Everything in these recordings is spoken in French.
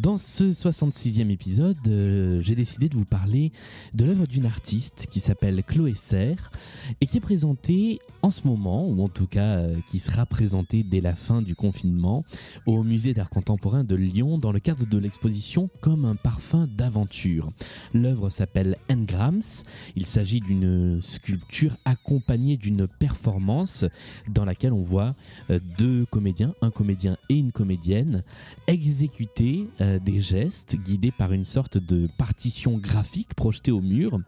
Dans ce 66e épisode, euh, j'ai décidé de vous parler de l'œuvre d'une artiste qui s'appelle Chloé Serre et qui est présentée en ce moment, ou en tout cas euh, qui sera présentée dès la fin du confinement, au musée d'art contemporain de Lyon dans le cadre de l'exposition Comme un parfum d'aventure. L'œuvre s'appelle Engrams. Il s'agit d'une sculpture accompagnée d'une performance dans laquelle on voit euh, deux comédiens, un comédien et une comédienne, exécuter euh, des gestes guidés par une sorte de partition graphique projetée au mur.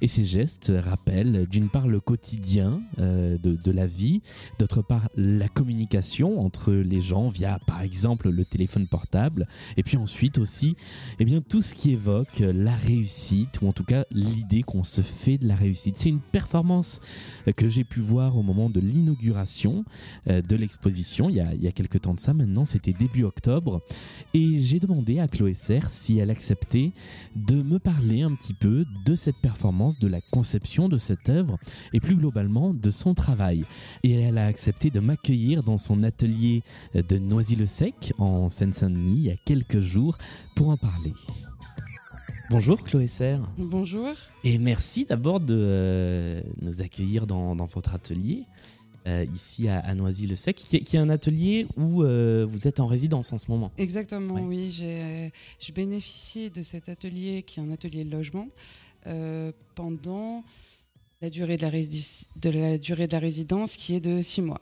Et ces gestes rappellent d'une part le quotidien euh, de, la vie, d'autre part la communication entre les gens via par exemple le téléphone portable, et puis ensuite aussi eh bien, tout ce qui évoque la réussite, ou en tout cas l'idée qu'on se fait de la réussite. C'est une performance que j'ai pu voir au moment de l'inauguration euh, de l'exposition, il, il, y a quelques temps de ça maintenant, c'était début octobre, et j'ai demandé à Chloé Serre si elle acceptait de me parler un petit peu de cette performance, de la conception de cette œuvre et plus globalement de son travail. Et elle a accepté de m'accueillir dans son atelier de Noisy-le-Sec en Seine-Saint-Denis il y a quelques jours pour en parler. Bonjour Chloé Serre. Bonjour. Et merci d'abord de euh, nous accueillir dans, dans votre atelier. Euh, ici à, à Noisy-le-Sec, qui, qui, est un atelier où euh, vous êtes en résidence en ce moment. Exactement, ouais. oui. Je bénéficie de cet atelier qui est un atelier de logement euh, pendant la durée de la, de la durée de la résidence qui est de six mois.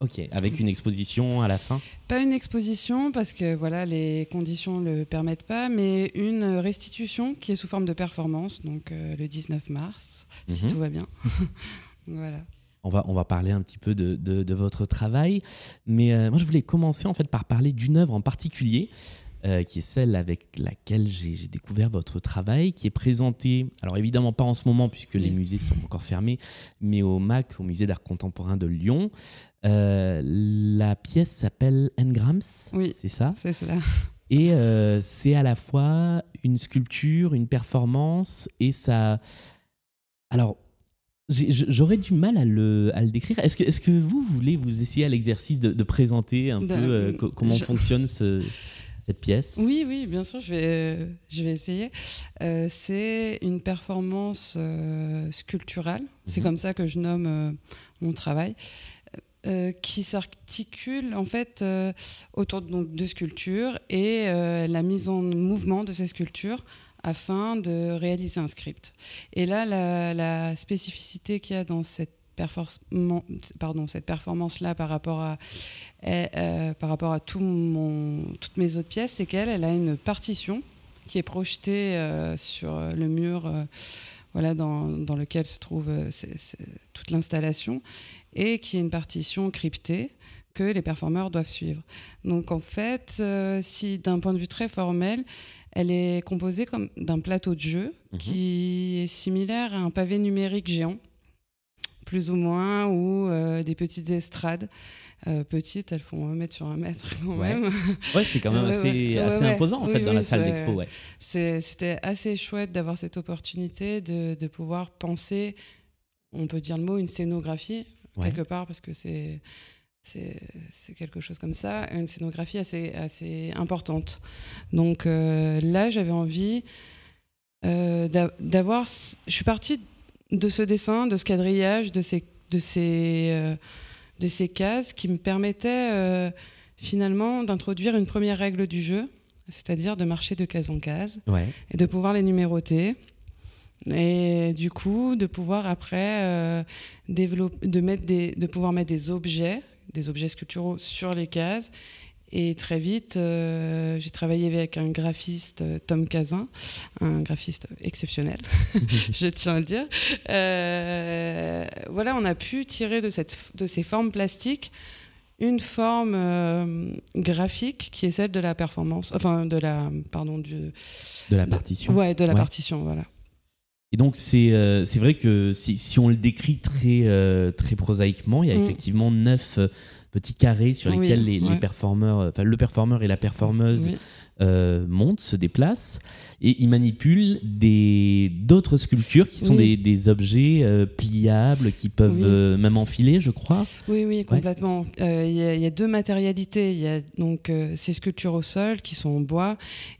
Ok, avec une exposition à la fin? Pas une exposition parce que voilà les conditions ne le permettent pas, mais une restitution qui est sous forme de performance, donc euh, le 19 mars, si tout va bien. voilà. On va, on va parler un petit peu de, de, de votre travail. Mais euh, moi, je voulais commencer en fait par parler d'une œuvre en particulier, euh, qui est celle avec laquelle j'ai découvert votre travail, qui est présentée, alors évidemment pas en ce moment puisque oui. les musées sont encore fermés, mais au MAC, au Musée d'Art Contemporain de Lyon. Euh, la pièce s'appelle Engrams, oui, c'est ça? C'est cela. Et c'est à la fois une sculpture, une performance, et ça... Alors, J'aurais du mal à le, à le décrire. Est-ce que, est que vous voulez vous essayer à l'exercice de, de, présenter un de, peu euh, comment je... fonctionne ce, cette pièce? Oui, oui, bien sûr, je vais, je vais essayer. Euh, c'est une performance euh, sculpturale. Mm -hmm. C'est comme ça que je nomme euh, mon travail. Euh, qui s'articule en fait euh, autour donc, de sculptures et euh, la mise en mouvement de ces sculptures afin de réaliser un script. Et là, la, spécificité qu'il y a dans cette performance-là par rapport à, euh, tout mon, toutes mes autres pièces, c'est qu'elle elle a une partition qui est projetée euh, sur le mur euh, voilà, dans, dans, lequel se trouve toute l'installation et qui est une partition cryptée que les performeurs doivent suivre. Donc en fait, euh, si d'un point de vue très formel, elle est composée comme d'un plateau de jeu mmh. qui est similaire à un pavé numérique géant, plus ou moins, ou euh, des petites estrades. Euh, petites, elles font un mètre sur un mètre quand ouais. même. Ouais, c'est quand même assez, ouais, assez ouais, imposant en fait oui, dans oui, la salle d'expo. Ouais. C'était assez chouette d'avoir cette opportunité de, de pouvoir penser, on peut dire le mot, une scénographie quelque part parce que c'est c'est quelque chose comme ça, une scénographie assez, assez importante. Donc euh, là, j'avais envie euh, d'avoir... Je suis partie de ce dessin, de ce quadrillage, de ces, de ces, euh, de ces cases qui me permettaient finalement d'introduire une première règle du jeu, c'est-à-dire de marcher de case en case ouais. et de pouvoir les numéroter et du coup de pouvoir après développer de mettre des de pouvoir mettre des objets des objets sculpturaux sur les cases et très vite euh, j'ai travaillé avec un graphiste Tom Cazin un graphiste exceptionnel je tiens à le dire euh, voilà on a pu tirer de cette de ces formes plastiques une forme euh, graphique qui est celle de la performance, enfin de la, pardon, du, de la partition. Ouais, de la partition, voilà. Et donc c'est euh, vrai que si, si, on le décrit très euh, très prosaïquement, il y a mm. effectivement neuf petits carrés sur lesquels les, les, performeurs, enfin le performeur et la performeuse euh, monte, se déplace, et il manipule d'autres sculptures qui sont des, des, objets euh, pliables qui peuvent euh, même enfiler, je crois. Oui, oui, complètement. Il y, y, a deux matérialités. Il y a donc ces sculptures au sol qui sont en bois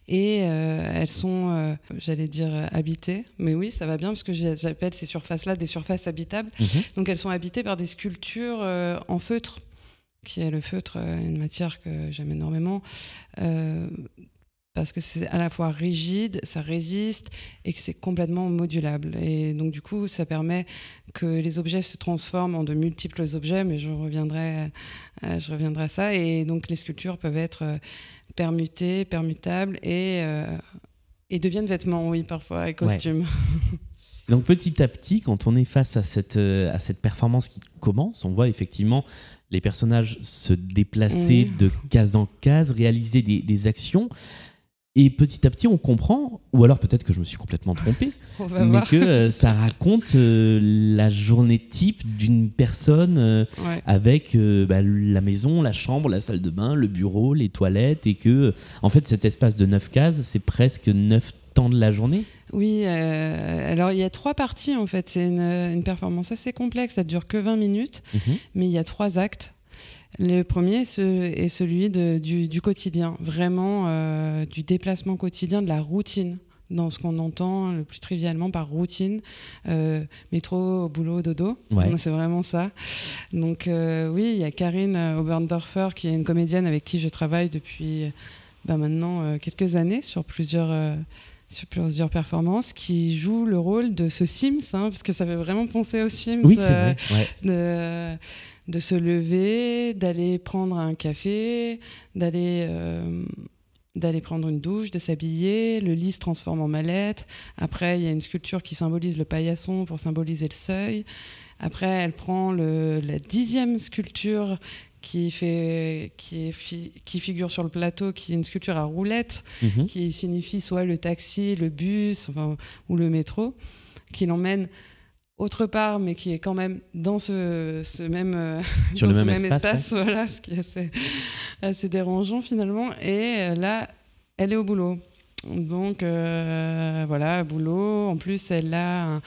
et elles sont, j'allais dire, habitées. Mais oui, ça va bien parce que j'appelle ces surfaces-là des surfaces habitables. Mhm. Donc elles sont habitées par des sculptures en feutre qui est le feutre, une matière que j'aime énormément, euh, parce que c'est à la fois rigide, ça résiste et que c'est complètement modulable. Et donc du coup, ça permet que les objets se transforment en de multiples objets, mais je reviendrai, euh, je reviendrai à ça. Et donc les sculptures peuvent être euh, permutées, permutables et, euh, et deviennent vêtements, oui, parfois, et costumes. Donc petit à petit, quand on est face à cette, à cette performance qui commence, on voit effectivement les personnages se déplacer de case en case, réaliser des, des actions. Et petit à petit, on comprend, ou alors peut-être que je me suis complètement trompé, mais que euh, ça raconte euh, la journée type d'une personne euh, avec bah, la maison, la chambre, la salle de bain, le bureau, les toilettes, et que, en fait, cet espace de neuf cases, c'est presque neuf temps de la journée. Oui, alors il y a trois parties en fait. C'est une, performance assez complexe, ça dure que 20 minutes, mhm. mais il y a trois actes. Le premier est celui du, quotidien, vraiment euh, du déplacement quotidien, de la routine dans ce qu'on entend le plus trivialement par routine, euh, métro, boulot, dodo. C'est vraiment ça. Donc euh, oui, il y a Karine Oberndorfer qui est une comédienne avec qui je travaille depuis bah, maintenant quelques années sur plusieurs sur plusieurs performances, qui joue le rôle de ce Sims, hein, parce que ça fait vraiment penser aux Sims. Oui, c'est vrai de se lever, d'aller prendre un café, d'aller euh, d'aller prendre une douche, de s'habiller, le lit se transforme en mallette. Après, il y a une sculpture qui symbolise le paillasson pour symboliser le seuil. Après, elle prend le, la dixième sculpture qui, fait, qui, est qui figure sur le plateau, qui est une sculpture à roulettes, mhm. qui signifie soit le taxi, le bus enfin, ou le métro, qui l'emmène autre part, mais qui est quand même dans ce, ce même, euh, Sur le même, espace, voilà, ce qui est assez, assez dérangeant finalement. Et euh, là, elle est au boulot. Donc euh, voilà, boulot. En plus, elle a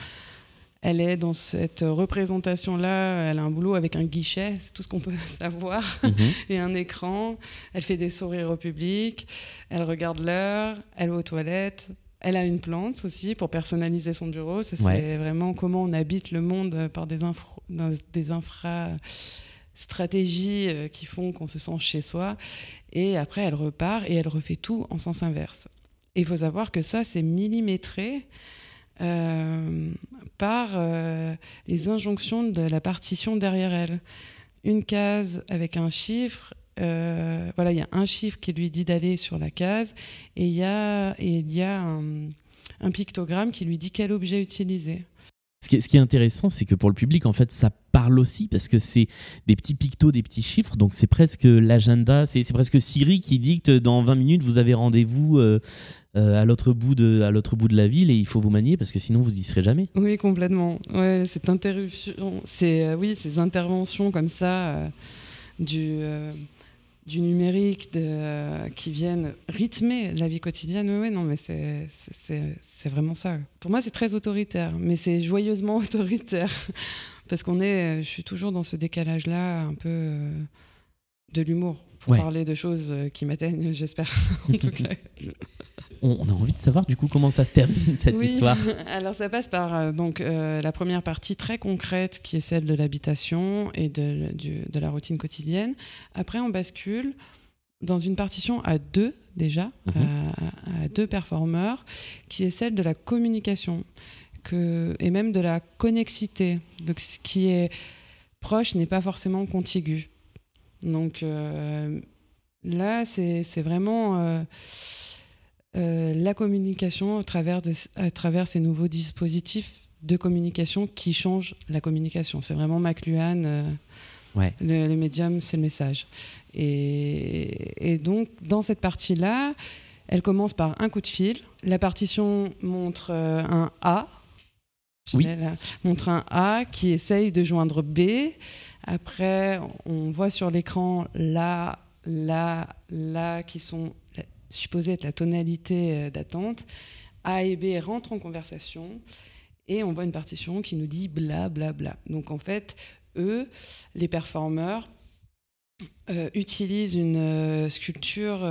elle est dans cette représentation-là, elle a un boulot avec un guichet, c'est tout ce qu'on peut savoir, mhm. et un écran. Elle fait des sourires au public, elle regarde l'heure, elle va aux toilettes, elle a une plante aussi pour personnaliser son bureau. C'est vraiment comment on habite le monde par des, infra, des stratégies euh, qui font qu'on se sent chez soi. Et après, elle repart et elle refait tout en sens inverse. Et il faut savoir que ça, c'est millimétré par euh, les injonctions de la partition derrière elle. Une case avec un chiffre euh, voilà, il y a un chiffre qui lui dit d'aller sur la case et il y a un, pictogramme qui lui dit quel objet utiliser. Ce qui, est, intéressant, c'est que pour le public, en fait, ça parle aussi parce que c'est des petits pictos, des petits chiffres. Donc c'est presque l'agenda, c'est presque Siri qui dicte dans 20 minutes, vous avez rendez-vous euh, euh, à l'autre bout, de, la ville et il faut vous manier parce que sinon vous y serez jamais. Oui, complètement. Ouais, cette interruption, c'est oui, ces interventions comme ça du du numérique de, qui viennent rythmer la vie quotidienne. Oui, non, mais c'est vraiment ça. Pour moi, c'est très autoritaire, mais c'est joyeusement autoritaire. Parce qu'on est, je suis toujours dans ce décalage-là, un peu euh, de l'humour, pour parler de choses qui m'atteignent, j'espère, en tout cas on, a envie de savoir du coup comment ça se termine cette histoire. Alors ça passe par euh, donc euh, la première partie très concrète qui est celle de l'habitation et de, de, la routine quotidienne. Après on bascule dans une partition à deux déjà, mhm. à, deux performeurs, qui est celle de la communication que, et même de la connexité. Donc ce qui est proche n'est pas forcément contigu. Donc euh, là c'est vraiment euh, la communication à travers, de, à travers ces nouveaux dispositifs de communication qui changent la communication. C'est vraiment McLuhan. Euh, Ouais. Le, le médium, c'est le message. Et, et donc, dans cette partie-là, elle commence par un coup de fil. La partition montre euh, un A. Oui. Montre un A qui essaye de joindre B. Après, on voit sur l'écran la, la, la qui sont supposées être la tonalité euh, d'attente. A et B rentrent en conversation et on voit une partition qui nous dit bla bla bla. Donc en fait, eux, les performeurs, euh, utilisent une euh, sculpture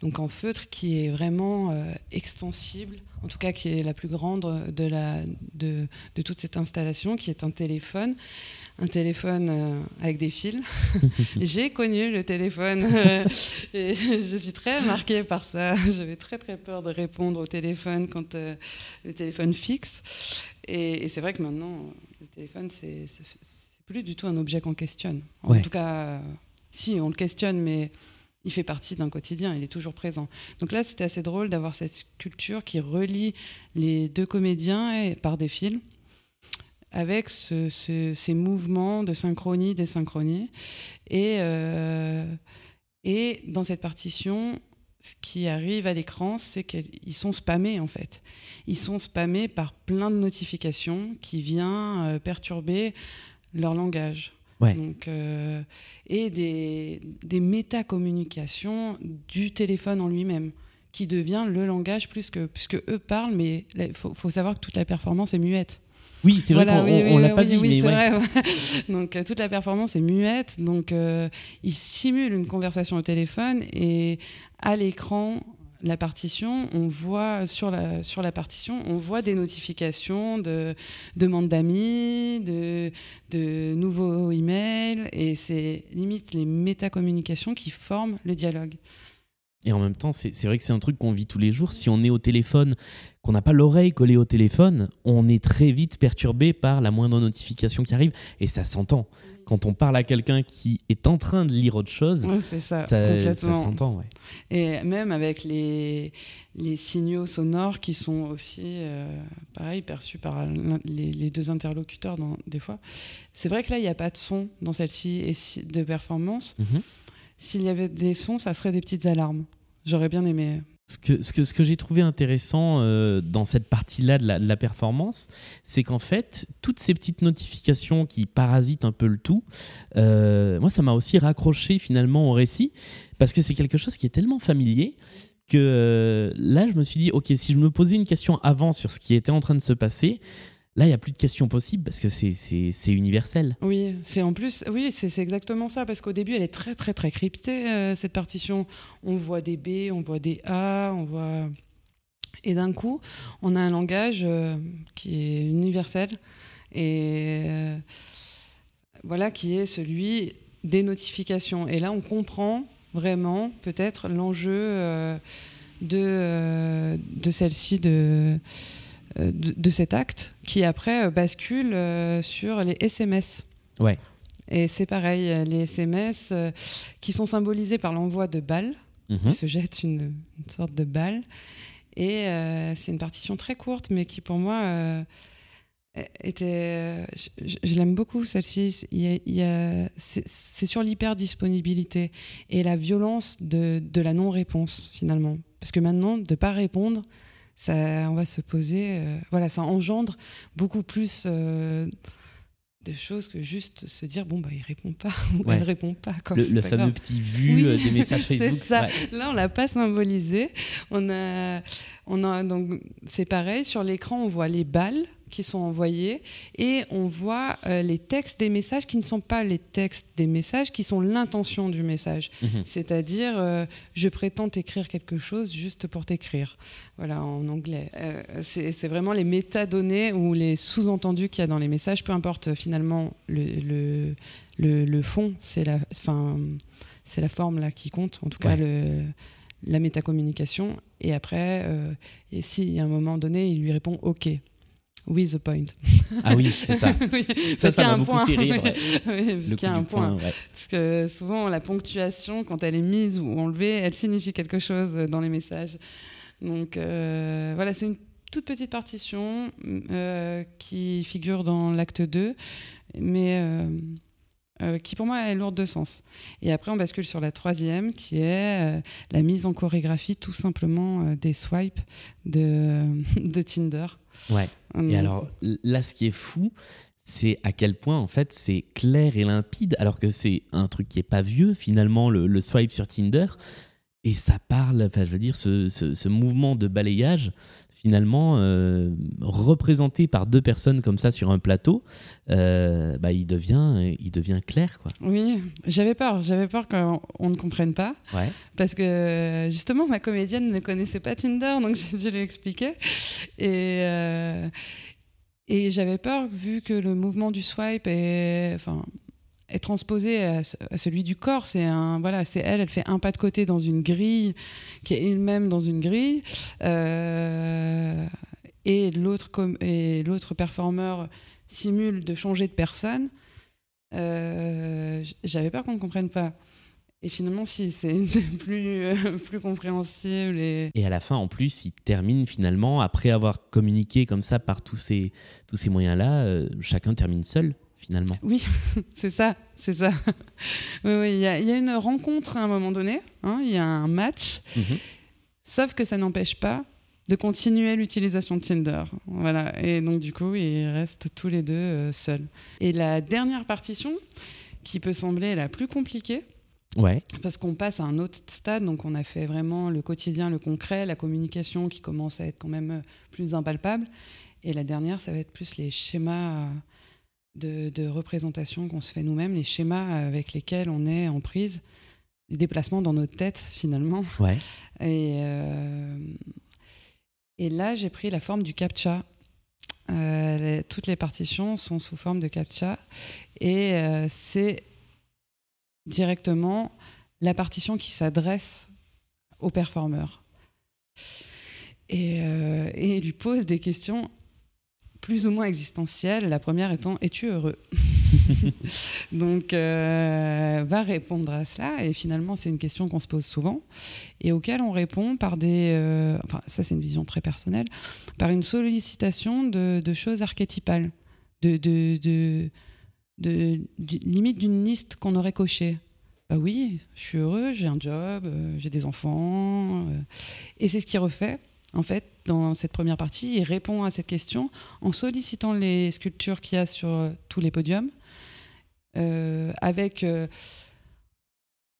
donc en feutre qui est vraiment extensible, en tout cas qui est la plus grande de, la, de, de toute cette installation, qui est un téléphone, un téléphone euh, avec des fils. J'ai connu le téléphone euh, et je suis très marquée par ça. J'avais très très peur de répondre au téléphone quand euh, le téléphone fixe. Et, et c'est vrai que maintenant, le téléphone, c'est plus du tout un objet qu'on questionne. En Ouais. tout cas, si, on le questionne, mais il fait partie d'un quotidien, il est toujours présent. Donc là, c'était assez drôle d'avoir cette sculpture qui relie les deux comédiens et- par des fils avec ce- ce- ces mouvements de synchronie, désynchronie. Et, euh, et dans cette partition, ce qui arrive à l'écran, c'est qu'ils sont spammés en fait. Ils sont spammés par plein de notifications qui viennent euh, perturber leur langage. Ouais. Donc, euh, et des, des métacommunications du téléphone en lui-même, qui devient le langage plus que. Puisque eux parlent, mais il faut, faut savoir que toute la performance est muette. Oui, c'est vrai Voilà, qu'on oui, l'a pas dit, oui, mais ouais. vrai, ouais. Donc euh, toute la performance est muette. Donc euh, il simule une conversation au téléphone et à l'écran, la partition, on voit sur la sur la partition, on voit des notifications de demandes d'amis, de de nouveaux emails et c'est limite les métacommunications qui forment le dialogue. Et en même temps, c'est vrai que c'est un truc qu'on vit tous les jours. Si on est au téléphone, qu'on n'a pas l'oreille collée au téléphone, on est très vite perturbé par la moindre notification qui arrive. Et ça s'entend. Quand on parle à quelqu'un qui est en train de lire autre chose, ça, ça, ça complètement. s'entend. Ouais. Et même avec les, les signaux sonores qui sont aussi, euh, pareil, perçus par les, les deux interlocuteurs dans, des fois. C'est vrai que là, il n'y a pas de son dans celle-ci et de performance. Mhm. S'il y avait des sons, ça serait des petites alarmes. J'aurais bien aimé. Ce que, j'ai trouvé intéressant euh, dans cette partie-là de la, de la performance, c'est qu'en fait, toutes ces petites notifications qui parasitent un peu le tout, euh, moi, ça m'a aussi raccroché finalement au récit, parce que c'est quelque chose qui est tellement familier que euh, là, je me suis dit, ok, si je me posais une question avant sur ce qui était en train de se passer, là, il n'y a plus de questions possibles, parce que c'est- universel. Oui, c'est en plus, oui, c'est exactement ça, parce qu'au début, elle est très, très, très cryptée, euh, cette partition. On voit des B, on voit des A, on voit. Et d'un coup, on a un langage euh, qui est universel et euh, voilà, qui est celui des notifications. Et là, on comprend vraiment peut-être l'enjeu de, celle-ci, de, de, de cet acte, qui après euh, bascule euh, sur les SMS. Ouais. Et c'est pareil, euh, les SMS euh, qui sont symbolisés par l'envoi de balles, Mhm. il se jette une, une sorte de balle. Et euh, c'est une partition très courte, mais qui pour moi euh, était. Je, l'aime beaucoup celle-ci. Il il c'est sur l'hyper-disponibilité et la violence de, de la non-réponse finalement. Parce que maintenant, de ne pas répondre, ça, on va se poser. euh, voilà, ça engendre beaucoup plus. euh, de choses que juste se dire bon bah il répond pas ou Ouais. elle répond pas quoi. Le, le pas fameux grave. petit vu Oui, euh, des messages c'est Facebook. ça. Ouais. Là, on l'a pas symbolisé. On a, on a donc c'est pareil sur l'écran, on voit les balles qui sont envoyées et on voit euh, les textes des messages qui ne sont pas les textes des messages, qui sont l'intention du message. Mhm. C'est-à-dire, euh, je prétends t'écrire quelque chose juste pour t'écrire. Voilà, en anglais. Euh, c'est vraiment les métadonnées ou les sous-entendus qu'il y a dans les messages, peu importe finalement le, le, le, le fond, c'est la, enfin, c'est la forme là qui compte, en tout cas le, la métacommunication. Et après, euh, et si à un moment donné, il lui répond OK. With a point. Ah oui, c'est ça. Oui, Ça, ça m'a un beaucoup point. fait rire. ouais. Oui, parce qu'il y a un point. ouais. Parce que souvent, la ponctuation, quand elle est mise ou enlevée, elle signifie quelque chose dans les messages. Donc euh, voilà, c'est une toute petite partition euh, qui figure dans l'acte 2. Mais euh, qui pour moi est lourde de sens. Et après, on bascule sur la troisième, qui est la mise en chorégraphie tout simplement des swipes de, de Tinder. Ouais. Hum, Et alors là, ce qui est fou, c'est à quel point en fait c'est clair et limpide, alors que c'est un truc qui est pas vieux finalement, le, le swipe sur Tinder. Et ça parle, enfin je veux dire, ce, ce- ce mouvement de balayage, finalement, euh, représenté par deux personnes comme ça sur un plateau, euh, bah, il, devient, il devient clair. Quoi. Oui, j'avais peur. J'avais peur qu'on on ne comprenne pas. Ouais. Parce que justement, ma comédienne ne connaissait pas Tinder, donc j'ai dû lui expliquer. Et, euh, et j'avais peur, vu que le mouvement du swipe est, enfin, est transposé à, ce- à celui du corps. C'est un, voilà, c'est elle, elle fait un pas de côté dans une grille, qui est elle-même dans une grille. Euh, et l'autre et l'autre performeur simule de changer de personne. Euh, j'avais peur qu'on ne comprenne pas. Et finalement, si, c'est plus, euh, plus compréhensibles. Et... Et à la fin, en plus, il termine finalement, après avoir communiqué comme ça par tous ces, tous ces moyens-là, chacun termine seul, finalement. Oui, c'est ça, c'est ça. oui, oui, il y, a- il y a une rencontre à un moment donné, hein, il y a un match, Mhm. sauf que ça n'empêche pas de continuer l'utilisation de Tinder. Voilà. Et donc, du coup, ils restent tous les deux euh, seuls. Et la dernière partition, qui peut sembler la plus compliquée, Ouais. Parce qu'on passe à un autre stade, donc on a fait vraiment le quotidien, le concret, la communication qui commence à être quand même euh, plus impalpable. Et la dernière, ça va être plus les schémas euh, de, de représentation qu'on se fait nous-mêmes, les schémas avec lesquels on est en prise, les déplacements dans notre tête finalement. Ouais. Et, euh, et là, j'ai pris la forme du captcha. Euh, les- toutes les partitions sont sous forme de captcha. Et euh, c'est directement la partition qui s'adresse au performeur. Et, euh, et lui pose des questions plus ou moins existentielles. La première étant Es-tu heureux? Donc, euh, va répondre à cela. Et finalement, c'est une question qu'on se pose souvent et auquel on répond par des. euh, enfin, ça, c'est une vision très personnelle, par une sollicitation de, de choses archétypales, de, de, de, limite d'une liste qu'on aurait cochée. Bah oui, je suis heureux, j'ai un job, euh, j'ai des enfants. et c'est ce qu'il refait, en fait, dans cette première partie. Il répond à cette question en sollicitant les sculptures qu'il y a sur euh, tous les podiums, euh, avec, euh,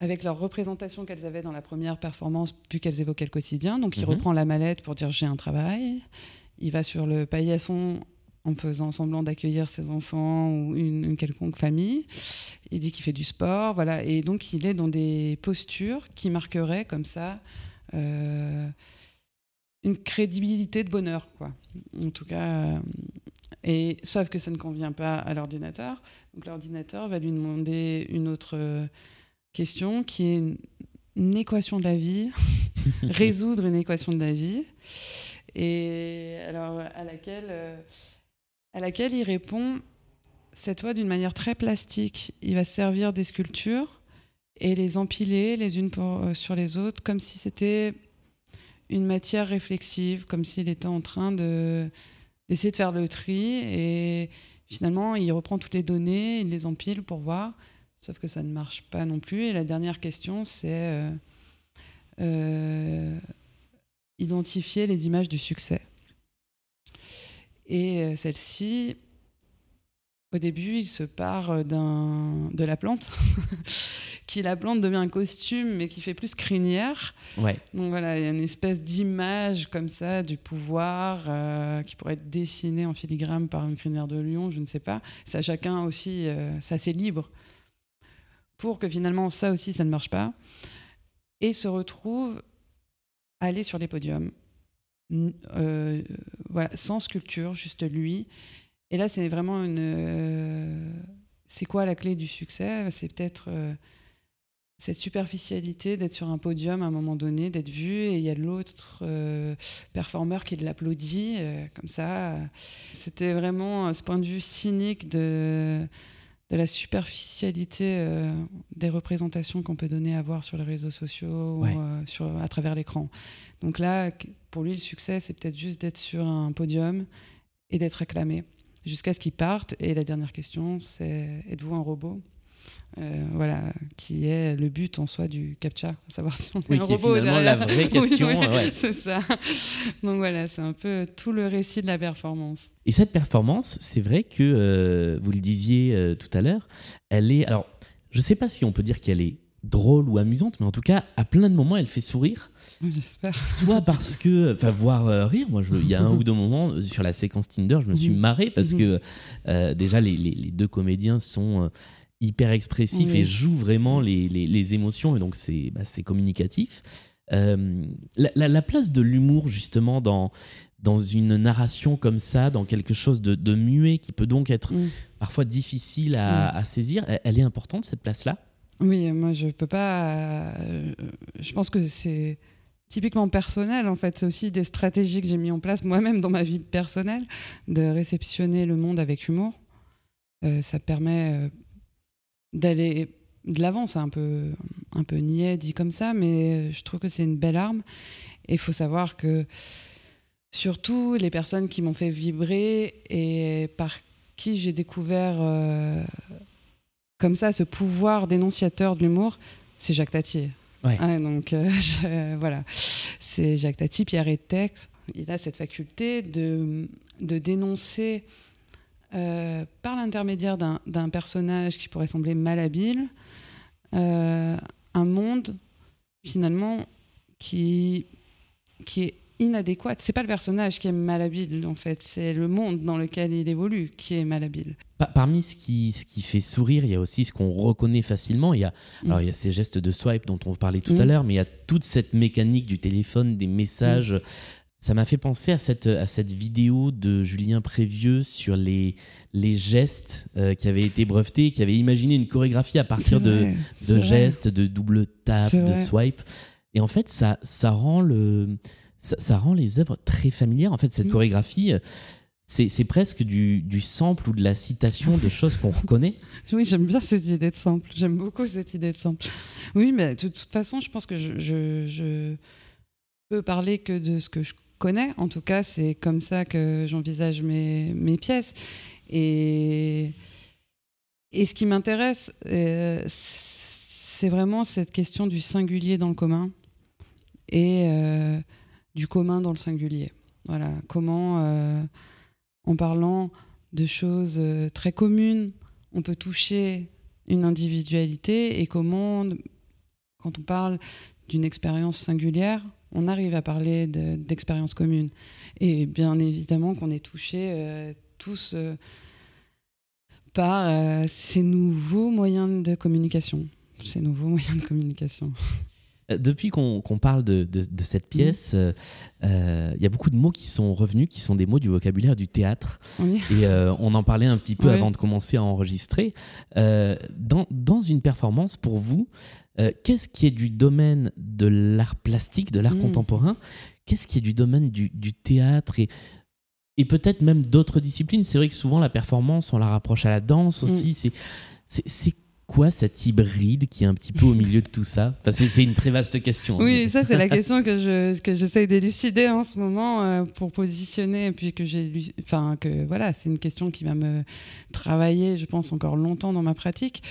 avec leur représentation qu'elles avaient dans la première performance, vu qu'elles évoquaient le quotidien. Donc il Mhm. reprend la mallette pour dire j'ai un travail. Il va sur le paillasson en faisant semblant d'accueillir ses enfants ou une, une quelconque famille. Il dit qu'il fait du sport, voilà. Et donc il est dans des postures qui marqueraient comme ça euh, une crédibilité de bonheur, quoi. En tout cas, euh, et sauf que ça ne convient pas à l'ordinateur. Donc l'ordinateur va lui demander une autre euh, question qui est une, une équation de la vie, résoudre une équation de la vie, et alors à laquelle, euh, à laquelle il répond cette fois d'une manière très plastique. Il va se servir des sculptures et les empiler les unes pour- sur les autres comme si c'était une matière réflexive, comme s'il était en train de d'essayer de faire le tri et finalement il reprend toutes les données, il les empile pour voir, sauf que ça ne marche pas non plus. Et la dernière question c'est euh, euh, identifier les images du succès. Et euh, celle-ci, au début, il se part de la plante, qui la plante devient un costume, mais qui fait plus crinière. Ouais. Donc voilà, il y a une espèce d'image comme ça du pouvoir euh, qui pourrait être dessinée en filigrane par une crinière de lion, je ne sais pas. Ça, chacun aussi, euh, c'est assez libre. Pour que finalement, ça aussi, ça ne marche pas. Et se retrouve à aller sur les podiums. Euh, voilà, sans sculpture, juste lui. Et là, c'est vraiment une. euh, c'est quoi la clé du succès? C'est peut-être cette superficialité d'être sur un podium à un moment donné, d'être vu, et il y a l'autre euh, performeur qui l'applaudit, euh, comme ça. C'était vraiment euh, ce point de vue cynique de, de la superficialité euh, des représentations qu'on peut donner à voir sur les réseaux sociaux Ouais. ou sur, à travers l'écran. Donc là, pour lui, le succès, c'est peut-être juste d'être sur un podium et d'être acclamé jusqu'à ce qu'ils partent. Et la dernière question, c'est êtes-vous un robot? Voilà, qui est le but en soi du captcha, savoir si on est oui, un qui robot est finalement la vraie question. ouais. C'est ça. Donc voilà, c'est un peu tout le récit de la performance. Et cette performance, c'est vrai que vous le disiez tout à l'heure, elle est. Alors, je ne sais pas si on peut dire qu'elle est drôle ou amusante, mais en tout cas, à plein de moments, elle fait sourire. J'espère. Soit parce que, enfin, voir euh, rire. Moi, il y a un ou deux moments euh, sur la séquence Tinder, je me suis marré parce que euh, déjà, les, les, deux comédiens sont hyper expressifs et jouent vraiment les, les, émotions, et donc c'est bah, communicatif. La, la, place de l'humour, justement, dans, dans une narration comme ça, dans quelque chose de, de muet qui peut donc être mm. parfois difficile à, à saisir, elle est importante, cette place-là? Oui, moi je peux pas. Euh, je pense que c'est typiquement personnel en fait. C'est aussi des stratégies que j'ai mis en place moi-même dans ma vie personnelle de réceptionner le monde avec humour. Euh, ça permet euh, d'aller de l'avant. C'est un peu un peu niais dit comme ça, mais je trouve que c'est une belle arme. Et il faut savoir que surtout les personnes qui m'ont fait vibrer et par qui j'ai découvert comme ça, ce pouvoir dénonciateur de l'humour, c'est Jacques Tati. donc euh, voilà, c'est Jacques Tati, Pierre Etex. Il a cette faculté de, de dénoncer euh, par l'intermédiaire d'un personnage qui pourrait sembler malhabile euh, un monde finalement qui, qui est inadéquate. C'est pas le personnage qui est malhabile en fait, c'est le monde dans lequel il évolue qui est malhabile. Parmi ce qui, ce qui fait sourire, il y a aussi ce qu'on reconnaît facilement. Il y, a, mm. alors, il y a ces gestes de swipe dont on parlait tout à mm. l'heure, mais il y a toute cette mécanique du téléphone, des messages. Mm. Ça m'a fait penser à cette, à cette vidéo de Julien Prévieux sur les, les gestes euh, qui avaient été brevetés, qui avait imaginé une chorégraphie à partir de, de gestes, de double tap, de swipe. Et en fait, ça, ça rend le ça, rend les œuvres très familières. En fait, cette chorégraphie, euh, c'est presque du, du, sample ou de la citation de choses qu'on reconnaît. Oui, j'aime bien cette idée de sample. J'aime beaucoup cette idée de sample. Oui, mais de toute façon, je pense que je, je, peux parler que de ce que je connais. En tout cas, c'est comme ça que j'envisage mes, mes, pièces. Et, et ce qui m'intéresse, euh, c'est vraiment cette question du singulier dans le commun. Et. Euh, du commun dans le singulier. Voilà, comment, euh, en parlant de choses très communes, on peut toucher une individualité et comment, quand on parle d'une expérience singulière, on arrive à parler d'expérience commune. Et bien évidemment qu'on est touché euh, tous par ces nouveaux moyens de communication. Ces nouveaux moyens de communication. Euh, depuis qu'on parle de, cette mm. pièce, euh, euh, il y a beaucoup de mots qui sont revenus, qui sont des mots du vocabulaire du théâtre. Et on en parlait un petit peu avant de commencer à enregistrer. Dans, dans, une performance, pour vous, qu'est-ce qui est du domaine de l'art plastique, de l'art mm. contemporain? Qu'est-ce qui est du domaine du, du théâtre et, et peut-être même d'autres disciplines? C'est vrai que souvent la performance, on la rapproche à la danse aussi. Mm. C'est quoi cet hybride qui est un petit peu au milieu de tout ça Parce que c'est une très vaste question. Hein. Oui, ça c'est la question que je que j'essaye d'élucider en ce moment euh, pour positionner puis que j'ai enfin que voilà, c'est une question qui va me travailler, je pense encore longtemps dans ma pratique.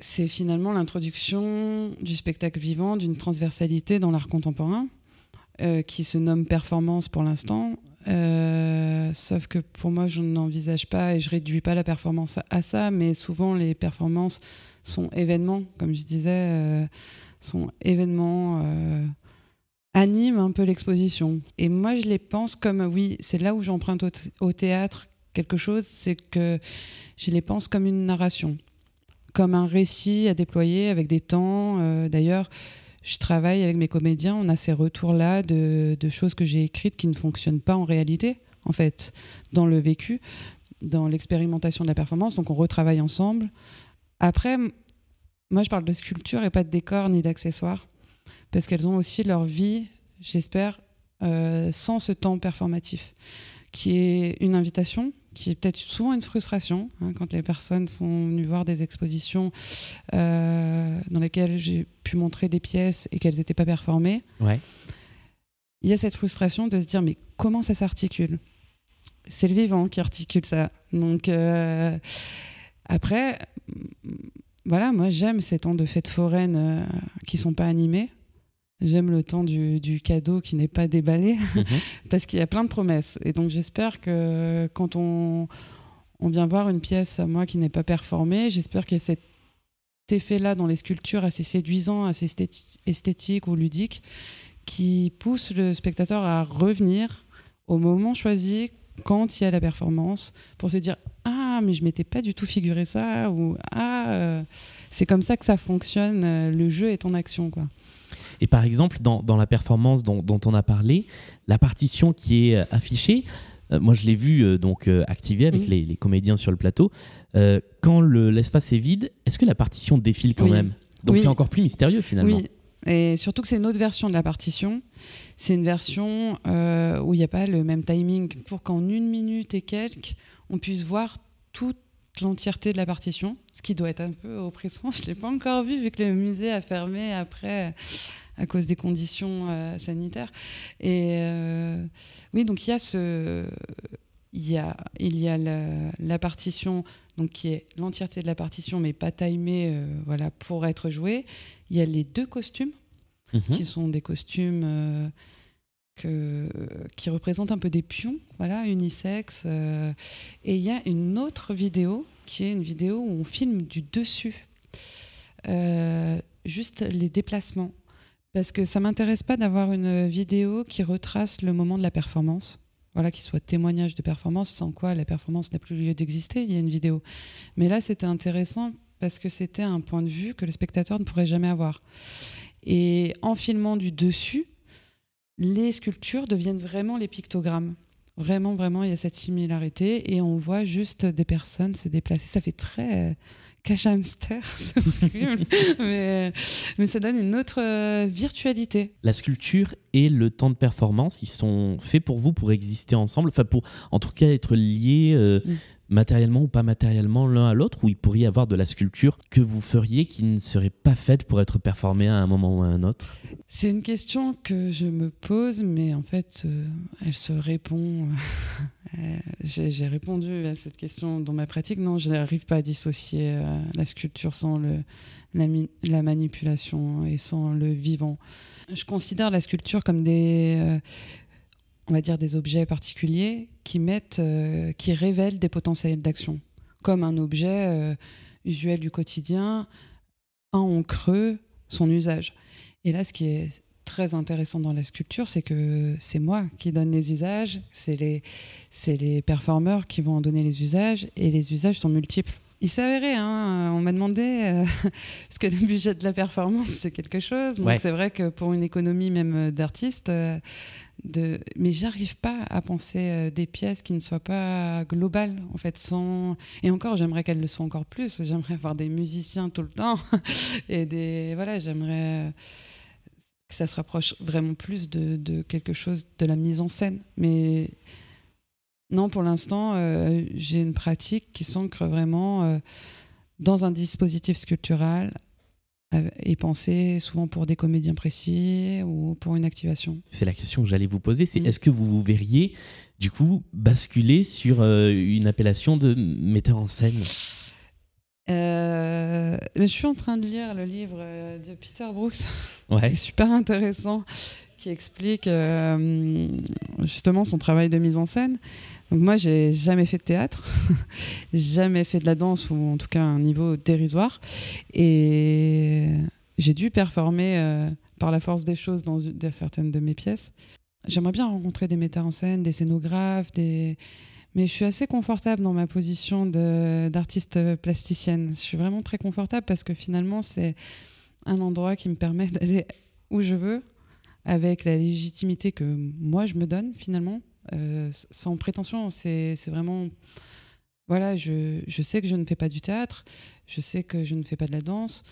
C'est finalement l'introduction du spectacle vivant, d'une transversalité dans l'art contemporain euh, qui se nomme performance pour l'instant euh, sauf que pour moi, je n'envisage pas et je réduis pas la performance à, ça, mais souvent les performances sont événements, comme je disais, euh, sont événements, euh, animent un peu l'exposition. Et moi, je les pense comme, oui, c'est là où j'emprunte au, théâtre quelque chose, c'est que je les pense comme une narration, comme un récit à déployer avec des temps. D'ailleurs, je travaille avec mes comédiens, on a ces retours-là de, choses que j'ai écrites qui ne fonctionnent pas en réalité, en fait, dans le vécu, dans l'expérimentation de la performance. Donc on retravaille ensemble. Après, moi je parle de sculpture et pas de décor ni d'accessoires, parce qu'elles ont aussi leur vie, j'espère, euh, sans ce temps performatif, qui est une invitation qui est peut-être souvent une frustration hein, quand les personnes sont venues voir des expositions euh, dans lesquelles j'ai pu montrer des pièces et qu'elles n'étaient pas performées. Ouais. Il y a cette frustration de se dire mais comment ça s'articule? C'est le vivant qui articule ça. Donc euh, après, voilà, moi j'aime ces temps de fêtes foraines euh, qui sont pas animés. J'aime le temps du, du cadeau qui n'est pas déballé Mhm. parce qu'il y a plein de promesses. Et donc j'espère que quand on, on vient voir une pièce à moi qui n'est pas performée, j'espère qu'il y a cet effet-là dans les sculptures assez séduisant, assez esthéti- esthétique ou ludique, qui pousse le spectateur à revenir au moment choisi quand il y a la performance pour se dire ah mais je m'étais pas du tout figuré ça ou ah euh, c'est comme ça que ça fonctionne euh, le jeu est en action quoi Et par exemple, dans, dans la performance dont, dont on a parlé, la partition qui est euh, affichée, euh, moi je l'ai vue euh, donc euh, activée avec Mhm. les, les comédiens sur le plateau. Quand le- l'espace est vide, est-ce que la partition défile quand Oui. même? Donc Oui. c'est encore plus mystérieux finalement. Oui, et surtout que c'est une autre version de la partition. C'est une version où il n'y a pas le même timing pour qu'en une minute et quelques, on puisse voir toute l'entièreté de la partition, ce qui doit être un peu oppressant. Je ne l'ai pas encore vu vu que le musée a fermé après à cause des conditions euh, sanitaires. Et euh, oui, donc il y a ce... Il y a, il y a la, la partition donc qui est l'entièreté de la partition mais pas timée euh, voilà, pour être jouée. Il y a les deux costumes Mhm. qui sont des costumes que, qui représentent un peu des pions, voilà, unisex. et il y a une autre vidéo qui est une vidéo où on filme du dessus, juste les déplacements. Parce que ça m'intéresse pas d'avoir une vidéo qui retrace le moment de la performance. Voilà, qui soit témoignage de performance, sans quoi la performance n'a plus lieu d'exister, il y a une vidéo. Mais là, c'était intéressant parce que c'était un point de vue que le spectateur ne pourrait jamais avoir. Et en filmant du dessus, les sculptures deviennent vraiment les pictogrammes. Vraiment, vraiment, il y a cette similarité et on voit juste des personnes se déplacer. Ça fait très cache hamster, c'est horrible. mais, mais ça donne une autre euh, virtualité. La sculpture et le temps de performance, ils sont faits pour vous pour exister ensemble, enfin pour en tout cas être liés euh, Mm. Matériellement ou pas matériellement l'un à l'autre, ou il pourrait y avoir de la sculpture que vous feriez qui ne serait pas faite pour être performée à un moment ou à un autre. C'est une question que je me pose, mais en fait, euh, elle se répond. Euh, J'ai j'ai répondu à cette question dans ma pratique. Non, je n'arrive pas à dissocier euh, la sculpture sans la, manipulation et sans le vivant. Je considère la sculpture comme des, euh, on va dire, des objets particuliers qui mettent, euh, qui révèlent des potentiels d'action, comme un objet euh, usuel du quotidien a en creux son usage. Et là, ce qui est très intéressant dans la sculpture, c'est que c'est moi qui donne les usages, c'est les, c'est les performeurs qui vont en donner les usages, et les usages sont multiples. Il s'avérait, hein, on m'a demandé, euh, parce que le budget de la performance, c'est quelque chose. Donc Ouais. c'est vrai que pour une économie même d'artiste, euh, de... mais j'arrive pas à penser euh, des pièces qui ne soient pas globales, en fait, sans... Et encore, j'aimerais qu'elles le soient encore plus. J'aimerais avoir des musiciens tout le temps. et des... Voilà, j'aimerais que ça se rapproche vraiment plus de, quelque chose de la mise en scène. Mais non, pour l'instant, euh, j'ai une pratique qui s'ancre vraiment euh, dans un dispositif sculptural et pensé souvent pour des comédiens précis ou pour une activation. C'est la question que j'allais vous poser, c'est Mm. est-ce que vous vous verriez du coup basculer sur euh, une appellation de metteur en scène? Euh, mais je suis en train de lire le livre euh, de Peter Brooks Ouais. super intéressant qui explique euh, justement son travail de mise en scène. Donc moi, j'ai jamais fait de théâtre, jamais fait de la danse ou en tout cas un niveau dérisoire, et j'ai dû performer euh, par la force des choses dans, certaines de mes pièces. J'aimerais bien rencontrer des metteurs en scène, des scénographes, des mais je suis assez confortable dans ma position d'artiste plasticienne. Je suis vraiment très confortable parce que finalement, c'est un endroit qui me permet d'aller où je veux, avec la légitimité que moi je me donne finalement, euh, sans prétention. C'est vraiment. Voilà, je, je sais que je ne fais pas du théâtre, je sais que je ne fais pas de la danse,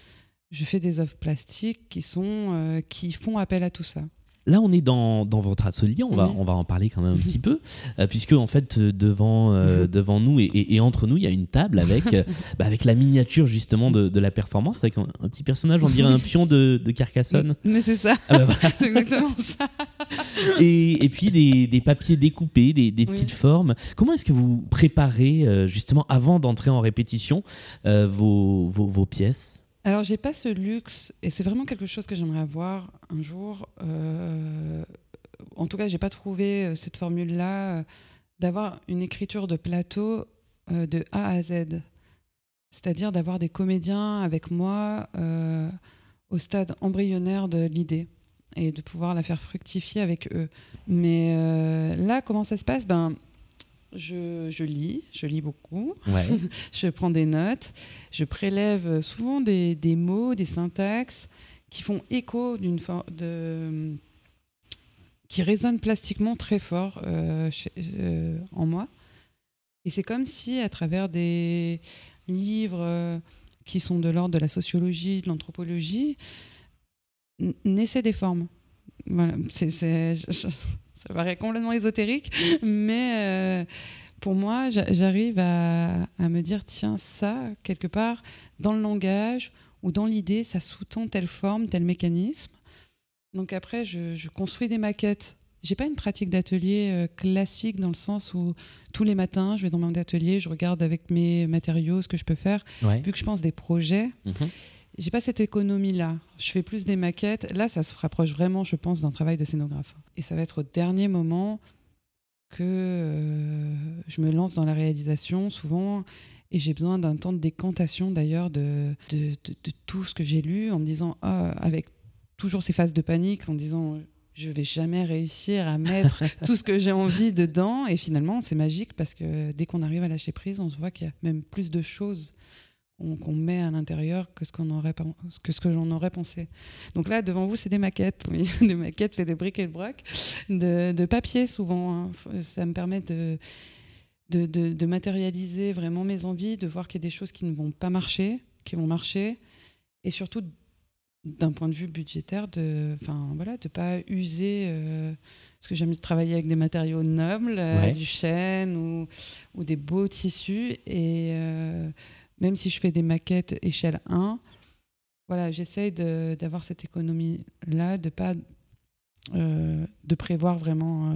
je fais des œuvres plastiques qui, sont, euh, qui font appel à tout ça. Là, on est dans, dans votre atelier, on va, on va en parler quand même un petit peu, euh, puisque en fait, euh, devant, euh, devant nous et, et- et entre nous, il y a une table avec, euh, bah, avec la miniature justement de, de la performance, avec un, un petit personnage, on dirait un pion de, de Carcassonne. Mais c'est ça, Ah bah voilà. c'est exactement ça. et, et, puis des, des, papiers découpés, des, des petites formes. Comment est-ce que vous préparez, justement, avant d'entrer en répétition, vos, vos, vos pièces? Alors, j'ai pas ce luxe, et c'est vraiment quelque chose que j'aimerais avoir un jour. euh, en tout cas, j'ai pas trouvé euh, cette formule-là, euh, d'avoir une écriture de plateau de A à Z. C'est-à-dire d'avoir des comédiens avec moi au stade embryonnaire de l'idée et de pouvoir la faire fructifier avec eux. Mais là, comment ça se passe? Ben, je, je lis, je lis beaucoup. Ouais. Je prends des notes, je prélève souvent des, des mots, des syntaxes qui font écho d'une for- de qui résonnent plastiquement très fort euh, chez- euh, en moi. Et c'est comme si, à travers des livres euh, qui sont de l'ordre de la sociologie, de l'anthropologie, naissaient des formes. Voilà, c'est, ça paraît complètement ésotérique, mais euh, pour moi, j'a- j'arrive à, à me dire, tiens, ça, quelque part, dans le langage ou dans l'idée, ça sous-tend telle forme, tel mécanisme. Donc après, je, je construis des maquettes. J'ai pas une pratique d'atelier euh, classique dans le sens où tous les matins, je vais dans mon atelier, je regarde avec mes matériaux ce que je peux faire. ouais. Vu que je pense des projets, Mhm. J'ai pas cette économie-là. Je fais plus des maquettes. Là, ça se rapproche vraiment, je pense, d'un travail de scénographe. Et ça va être au dernier moment que euh, je me lance dans la réalisation, souvent. Et j'ai besoin d'un temps de décantation, d'ailleurs, de, de, de- de tout ce que j'ai lu, en me disant, ah, avec toujours ces phases de panique, en disant, je vais jamais réussir à mettre tout ce que j'ai envie dedans. Et finalement, c'est magique parce que dès qu'on arrive à lâcher prise, on se voit qu'il y a même plus de choses qu'on met à l'intérieur que ce qu'on aurait que ce que j'en aurais pensé. Donc là, devant vous, c'est des maquettes, oui. des maquettes faites de briques et de broc, de, de papier souvent. hein. Ça me permet de, de, de- de matérialiser vraiment mes envies, de voir qu'il y a des choses qui ne vont pas marcher, qui vont marcher, et surtout d'un point de vue budgétaire, de, enfin voilà, de pas user. euh, parce que j'aime travailler avec des matériaux nobles, euh, du chêne ou, ou des beaux tissus, et euh, même si je fais des maquettes échelle 1, voilà, j'essaye d'avoir cette économie-là, de pas euh, de prévoir vraiment euh,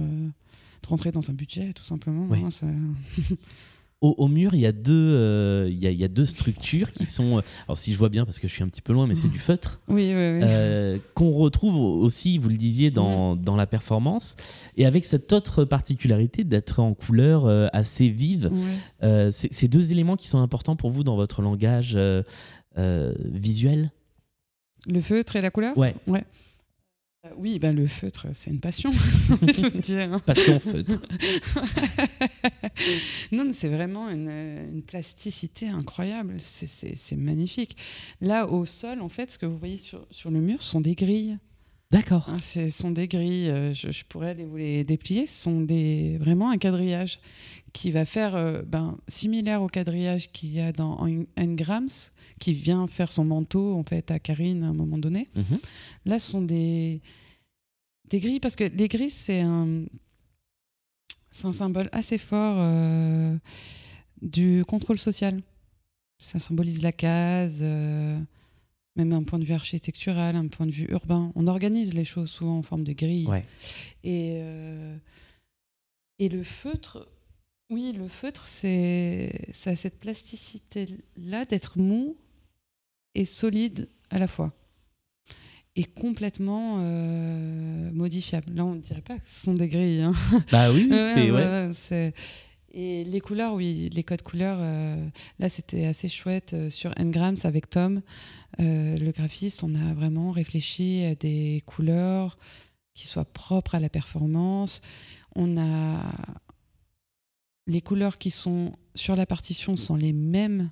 de rentrer dans un budget, tout simplement. Hein, ça- Au, au mur, il y, a deux, euh, il, y a, il y a deux structures qui sont. euh, Alors, si je vois bien, parce que je suis un petit peu loin, mais c'est du feutre. Oui, oui, oui. euh, qu'on retrouve aussi, vous le disiez, dans, dans la performance, et avec cette autre particularité d'être en couleur euh, assez vive. Ouais. C'est deux éléments qui sont importants pour vous dans votre langage visuel? Le feutre et la couleur? Ouais, Euh, Oui, bah, le feutre, c'est une passion. dire, hein. passion feutre. non, mais c'est vraiment une, une plasticité incroyable. C'est- magnifique. Là, au sol, en fait, ce que vous voyez sur, sur le mur sont des grilles. D'accord. Hein, Ce sont des grilles, euh, je, je pourrais les, vous les déplier, ce sont des, vraiment un quadrillage qui va faire euh, ben, similaire au quadrillage qu'il y a dans N- Ngrams, qui vient faire son manteau en fait à Karine à un moment donné. Mhm. Là, ce sont des, des grilles, parce que les grilles, c'est un, un symbole assez fort euh, du contrôle social. Ça symbolise la case, même un point de vue architectural, un point de vue urbain. On organise les choses souvent en forme de grille. Ouais. Et, euh, et le feutre, oui, le feutre, c'est ça a cette plasticité-là d'être mou et solide à la fois. Et complètement euh, modifiable. Là, on ne dirait pas que ce sont des grilles. hein. Bah oui, c'est. ouais, Ouais. Et les couleurs, oui, les codes couleurs, euh, là c'était assez chouette euh, sur Ngrams avec Tom, euh, le graphiste. On a vraiment réfléchi à des couleurs qui soient propres à la performance. On a les couleurs qui sont sur la partition sont les mêmes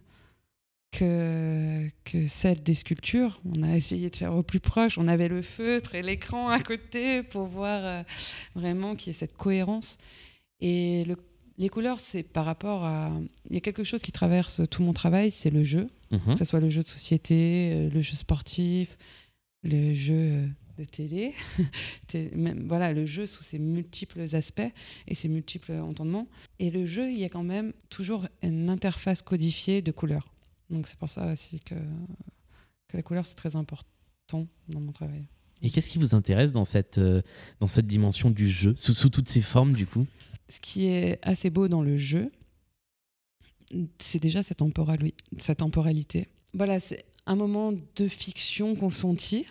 que, celles des sculptures. On a essayé de faire au plus proche. On avait le feutre et l'écran à côté pour voir vraiment qu'il y ait cette cohérence. Et le- les couleurs, c'est par rapport à... Il y a quelque chose qui traverse tout mon travail, c'est le jeu. Mhm. Que ce soit le jeu de société, euh, le jeu sportif, le jeu euh, de télé. Même, voilà, le jeu sous ses multiples aspects et ses multiples entendements. Et le jeu, il y a quand même toujours une interface codifiée de couleurs. Donc c'est pour ça aussi que, que la couleur, c'est très important dans mon travail. Et qu'est-ce qui vous intéresse dans cette, euh, dans cette dimension du jeu, sous, sous toutes ses formes du coup? Ce qui est assez beau dans le jeu, c'est déjà sa, temporali sa temporalité. Voilà, c'est un moment de fiction consentie.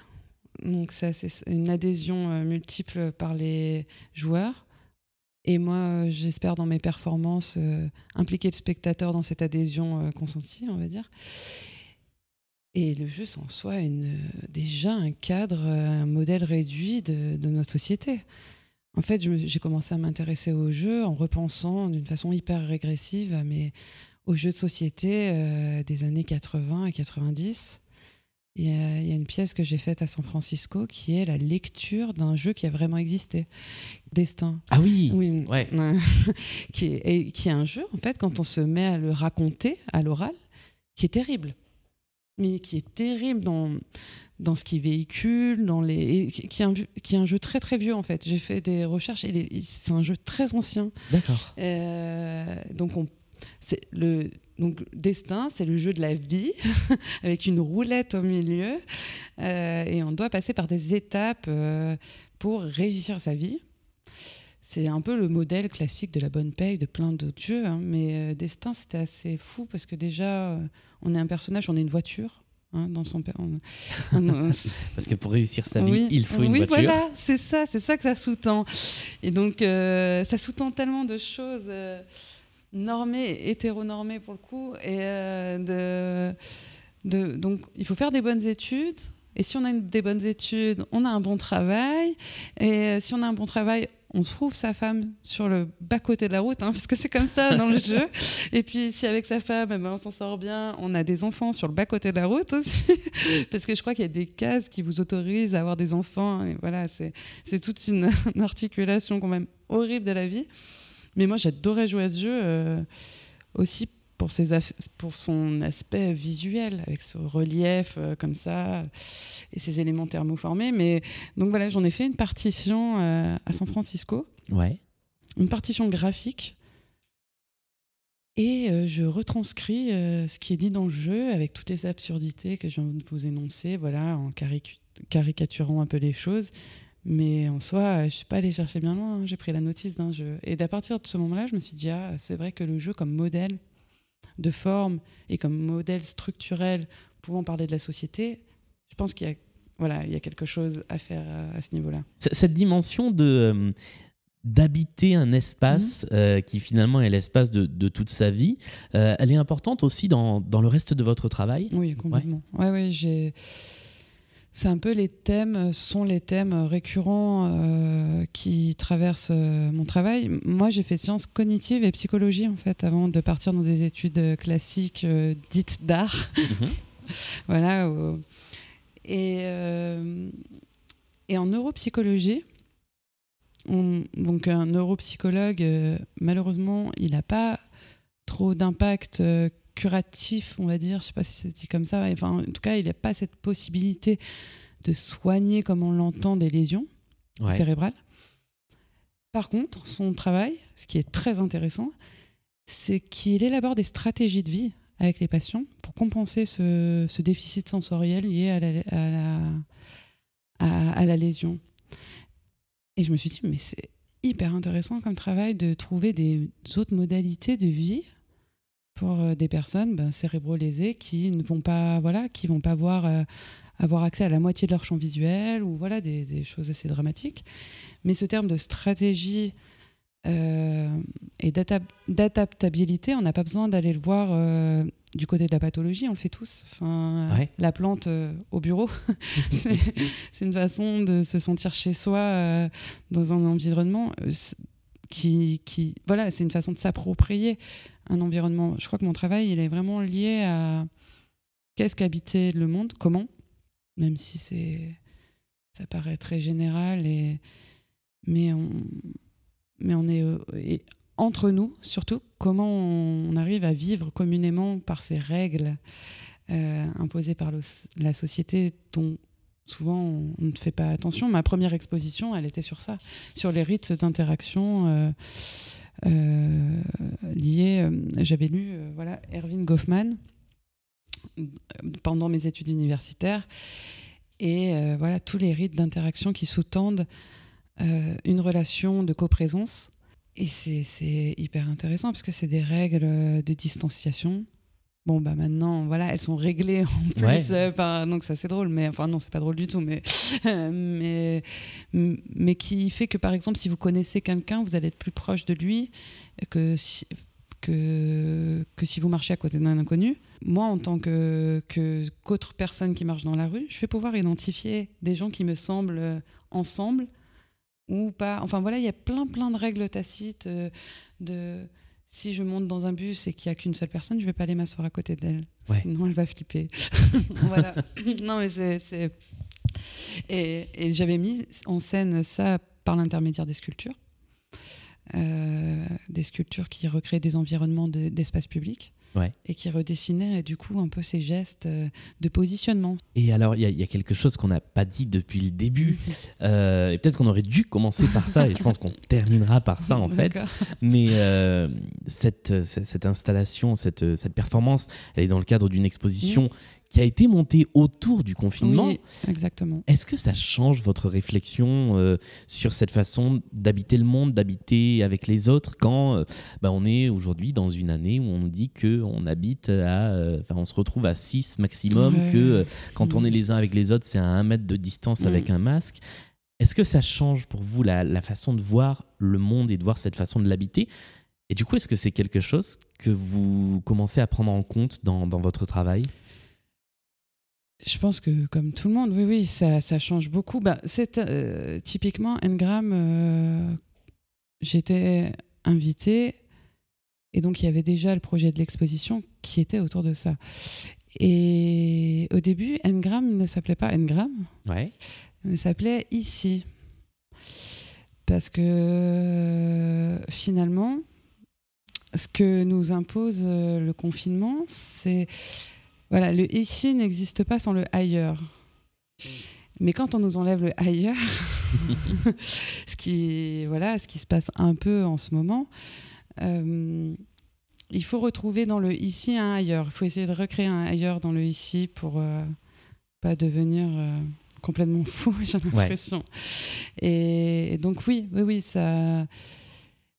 Donc ça, c'est une adhésion euh, multiple par les joueurs. Et moi, euh, j'espère dans mes performances euh, impliquer le spectateur dans cette adhésion consentie, on va dire. Et le jeu, c'est en soi une, déjà un cadre, un modèle réduit de notre société. En fait, j'ai commencé à m'intéresser au jeu en repensant d'une façon hyper régressive à mes, aux jeux de société euh, des années 80 et 90. Il y, a, une pièce que j'ai faite à San Francisco qui est la lecture d'un jeu qui a vraiment existé, Destin. Ah oui, oui ouais. qui, est, qui est un jeu, en fait, quand on se met à le raconter à l'oral, qui est terrible. Mais qui est terrible dans, dans ce qu'il véhicule, dans les, qui, est un, qui est un jeu très très vieux en fait. J'ai fait des recherches et c'est un jeu très ancien. D'accord. Euh, donc on c'est le donc destin, c'est le jeu de la vie avec une roulette au milieu euh, et on doit passer par des étapes euh, pour réussir sa vie. C'est un peu le modèle classique de la bonne paye de plein d'autres jeux, hein. mais destin c'était assez fou parce que déjà on est un personnage, on est une voiture. Hein, dans son parce que pour réussir sa vie, il faut une oui, voiture. Voilà, c'est ça, c'est ça que ça sous-tend. Et donc, ça sous-tend tellement de choses normé, hétéronormé pour le coup. Et euh, de, donc, il faut faire des bonnes études. Et si on a des bonnes études, on a un bon travail. Et euh, si on a un bon travail, on trouve sa femme sur le bas-côté de la route, hein, parce que c'est comme ça dans le jeu. Et puis, si avec sa femme, eh ben, on s'en sort bien, on a des enfants sur le bas-côté de la route aussi. parce que je crois qu'il y a des cases qui vous autorisent à avoir des enfants. Et voilà, c'est toute une, une articulation quand même horrible de la vie. Mais moi, j'adorais jouer à ce jeu euh, aussi pour, ses pour son aspect visuel, avec ce relief euh, comme ça et ses éléments thermoformés. Mais donc voilà, j'en ai fait une partition euh, à San Francisco. Ouais. Une partition graphique. Et je retranscris ce qui est dit dans le jeu avec toutes les absurdités que je viens de vous énoncer, voilà, en caricaturant un peu les choses. Mais en soi, je ne suis pas allée chercher bien loin. Hein. J'ai pris la notice d'un jeu. Et à partir de ce moment-là, je me suis dit, ah, c'est vrai que le jeu comme modèle de forme et comme modèle structurel pouvant parler de la société, je pense qu'il y a, voilà, il y a quelque chose à faire euh, à ce niveau-là. Cette dimension de euh, d'habiter un espace mmh. euh, qui finalement est l'espace de, de, toute sa vie, elle est importante aussi dans, dans, le reste de votre travail? Oui, complètement. Ouais, ouais, j'ai c'est un peu les thèmes, sont les thèmes récurrents euh, qui traversent euh, mon travail. Moi, j'ai fait sciences cognitives et psychologie, en fait, avant de partir dans des études classiques euh, dites d'art. Mhm. voilà. Et, et en neuropsychologie, donc un neuropsychologue, malheureusement, il n'a pas trop d'impact curatif, on va dire, je sais pas si c'est dit comme ça, enfin, en tout cas, il n'y a pas cette possibilité de soigner comme on l'entend des lésions cérébrales. Par contre, son travail, ce qui est très intéressant, c'est qu'il élabore des stratégies de vie avec les patients pour compenser ce, déficit sensoriel lié à la, à, la, à la, lésion. Et je me suis dit, mais c'est hyper intéressant comme travail de trouver des autres modalités de vie pour euh, des personnes ben, cérébro-lésées qui ne vont pas, voilà, qui vont pas voir, euh, avoir accès à la moitié de leur champ visuel ou voilà des, choses assez dramatiques. Mais ce terme de stratégie euh, et d'adaptabilité, on n'a pas besoin d'aller le voir du côté de la pathologie, on le fait tous. Enfin, La plante au bureau, c'est une façon de se sentir chez soi dans un environnement qui, voilà, c'est une façon de s'approprier un environnement. Je crois que mon travail, il est vraiment lié à qu'est-ce qu'habiter le monde, comment, même si c'est ça paraît très général et mais on mais on est et entre nous surtout comment on arrive à vivre communément par ces règles euh, imposées par la société dont souvent on, ne fait pas attention. Ma première exposition, elle était sur ça, sur les rites d'interaction euh, euh, liés. Euh, j'avais lu voilà, Erwin Goffman pendant mes études universitaires et voilà tous les rites d'interaction qui sous-tendent une relation de coprésence. Et c'est hyper intéressant parce que c'est des règles de distanciation. Bon, bah maintenant, voilà, elles sont réglées en plus. Euh, donc ça, c'est drôle. Mais enfin, non, c'est pas drôle du tout. Mais, mais, mais qui fait que, par exemple, si vous connaissez quelqu'un, vous allez être plus proche de lui que si, que, que si vous marchez à côté d'un inconnu. Moi, en tant que, qu'autre personne qui marche dans la rue, je vais pouvoir identifier des gens qui me semblent ensemble ou pas. Enfin voilà, il y a plein plein de règles tacites euh, de si je monte dans un bus et qu'il n'y a qu'une seule personne, je vais pas aller m'asseoir à côté d'elle. Sinon, elle va flipper. voilà. non, mais c'est. Et, et j'avais mis en scène ça par l'intermédiaire des sculptures. Euh, des sculptures qui recréent des environnements d'espace public et qui redessinait du coup un peu ces gestes euh, de positionnement. Et alors, il y, a quelque chose qu'on n'a pas dit depuis le début, euh, et peut-être qu'on aurait dû commencer par ça, et je pense qu'on terminera par ça en fait. Mais euh, cette, cette, installation, cette, cette performance, elle est dans le cadre d'une exposition qui a été monté autour du confinement. Oui, exactement. Est-ce que ça change votre réflexion euh, sur cette façon d'habiter le monde, d'habiter avec les autres quand euh, bah, on est aujourd'hui dans une année où on dit que on habite à, euh, on se retrouve à 6 maximum, que quand on est les uns avec les autres c'est à 1 mètre de distance mm. avec un masque. Est-ce que ça change pour vous la, la façon de voir le monde et de voir cette façon de l'habiter? Et du coup, est-ce que c'est quelque chose que vous commencez à prendre en compte dans, dans votre travail? Je pense que comme tout le monde, oui, oui, ça, ça change beaucoup. Bah, c'est euh, typiquement Ngram. Euh, j'étais invitée et donc il y avait déjà le projet de l'exposition qui était autour de ça. Et au début, Ngram ne s'appelait pas Ngram. Ouais. Il s'appelait Ici. Parce que finalement, ce que nous impose euh, le confinement, c'est voilà, le ici n'existe pas sans le ailleurs. Mais quand on nous enlève le ailleurs, ce qui voilà, ce qui se passe un peu en ce moment, euh, il faut retrouver dans le ici un ailleurs. Il faut essayer de recréer un ailleurs dans le ici pour euh, pas devenir euh, complètement fou, j'ai l'impression. Et, donc oui, oui, oui, ça.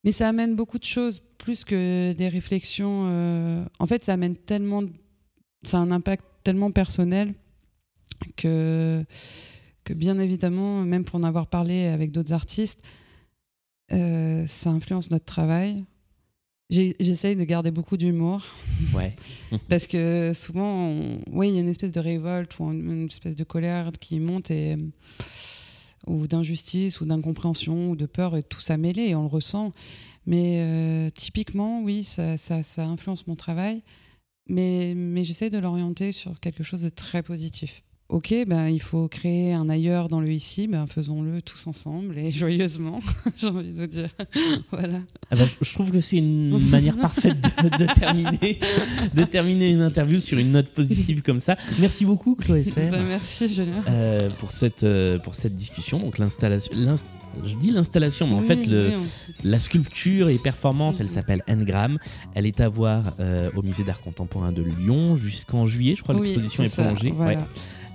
Mais ça amène beaucoup de choses plus que des réflexions. En fait, ça amène tellement ça a un impact tellement personnel que, que bien évidemment, même pour en avoir parlé avec d'autres artistes, euh, ça influence notre travail. J'essaye de garder beaucoup d'humour. Ouais. parce que souvent, oui, il y a une espèce de révolte ou une espèce de colère qui monte et ou d'injustice ou d'incompréhension ou de peur et tout ça mêlé et on le ressent. Mais euh, typiquement, oui, ça, ça, ça, influence mon travail mais, mais j'essaie de l'orienter sur quelque chose de très positif. Ok, ben, il faut créer un ailleurs dans le ici, ben, faisons-le tous ensemble et joyeusement, j'ai envie de vous dire. voilà. Ah ben, je trouve que c'est une manière parfaite de, terminer, de terminer une interview sur une note positive comme ça. Merci beaucoup, Chloé Serre. Ben, merci, Julien. Euh, pour, cette, euh, pour cette discussion. Donc, l'installation, je dis l'installation, mais en fait, le, la sculpture et performance, elle s'appelle Ngram. Elle est à voir euh, au Musée d'art contemporain de Lyon jusqu'en juillet. Je crois que l'exposition est prolongée. Voilà.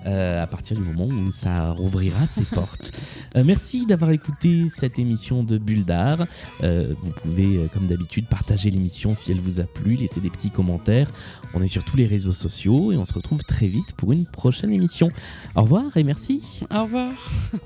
Euh, à partir du moment où ça rouvrira ses portes. Euh, merci d'avoir écouté cette émission de Bulle d'Art. Euh, vous pouvez, comme d'habitude, partager l'émission si elle vous a plu, laisser des petits commentaires. On est sur tous les réseaux sociaux et on se retrouve très vite pour une prochaine émission. Au revoir et merci. Au revoir.